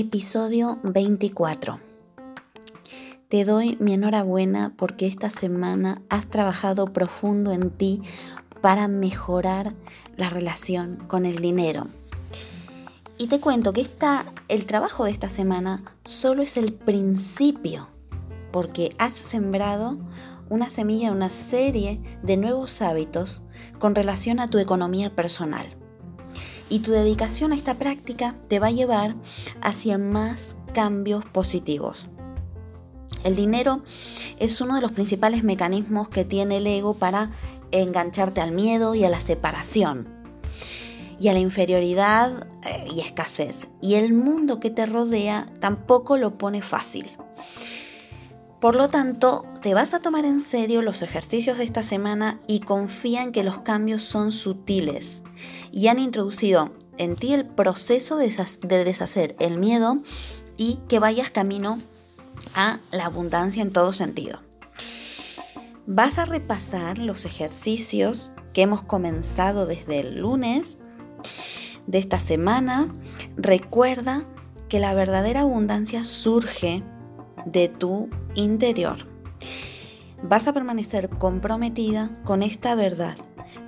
Episodio 24. Te doy mi enhorabuena porque esta semana has trabajado profundo en ti para mejorar la relación con el dinero. Y te cuento que esta, el trabajo de esta semana solo es el principio, porque has sembrado una semilla, una serie de nuevos hábitos con relación a tu economía personal. Y tu dedicación a esta práctica te va a llevar hacia más cambios positivos. El dinero es uno de los principales mecanismos que tiene el ego para engancharte al miedo y a la separación y a la inferioridad eh, y escasez. Y el mundo que te rodea tampoco lo pone fácil. Por lo tanto, te vas a tomar en serio los ejercicios de esta semana y confía en que los cambios son sutiles y han introducido en ti el proceso de deshacer el miedo y que vayas camino a la abundancia en todo sentido. Vas a repasar los ejercicios que hemos comenzado desde el lunes de esta semana. Recuerda que la verdadera abundancia surge de tu interior. Vas a permanecer comprometida con esta verdad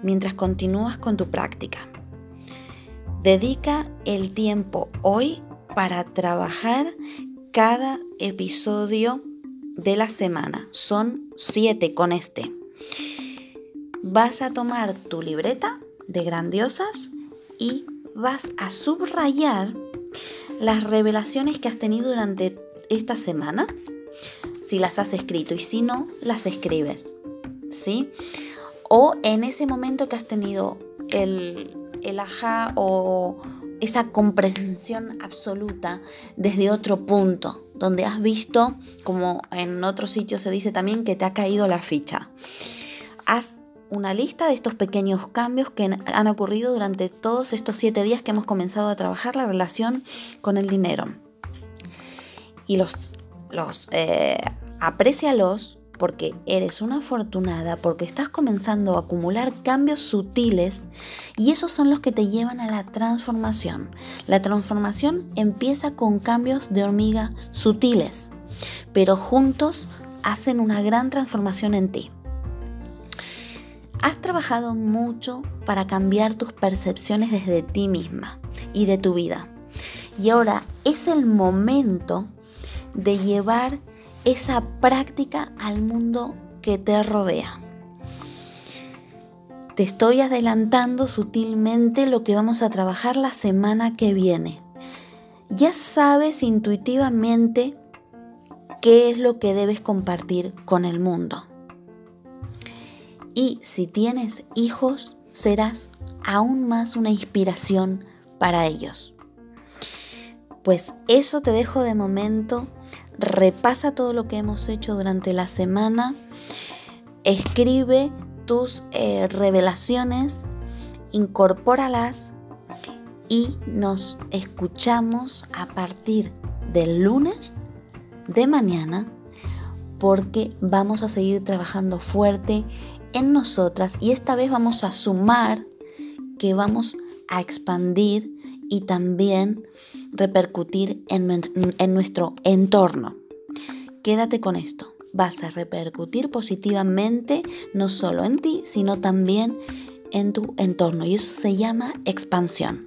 mientras continúas con tu práctica. Dedica el tiempo hoy para trabajar cada episodio de la semana. Son siete con este. Vas a tomar tu libreta de grandiosas y vas a subrayar las revelaciones que has tenido durante esta semana, si las has escrito y si no, las escribes. ¿Sí? O en ese momento que has tenido el, el ajá o esa comprensión absoluta desde otro punto, donde has visto, como en otro sitio se dice también, que te ha caído la ficha. Haz una lista de estos pequeños cambios que han ocurrido durante todos estos siete días que hemos comenzado a trabajar la relación con el dinero y los, los eh, aprécialos porque eres una afortunada, porque estás comenzando a acumular cambios sutiles y esos son los que te llevan a la transformación. La transformación empieza con cambios de hormiga sutiles, pero juntos hacen una gran transformación en ti. Has trabajado mucho para cambiar tus percepciones desde ti misma y de tu vida. Y ahora es el momento de llevar esa práctica al mundo que te rodea. Te estoy adelantando sutilmente lo que vamos a trabajar la semana que viene. Ya sabes intuitivamente qué es lo que debes compartir con el mundo. Y si tienes hijos, serás aún más una inspiración para ellos. Pues eso te dejo de momento. Repasa todo lo que hemos hecho durante la semana. Escribe tus eh, revelaciones, incorpóralas y nos escuchamos a partir del lunes de mañana porque vamos a seguir trabajando fuerte en nosotras y esta vez vamos a sumar que vamos a expandir y también repercutir en, en nuestro entorno. Quédate con esto. Vas a repercutir positivamente no solo en ti, sino también en tu entorno. Y eso se llama expansión.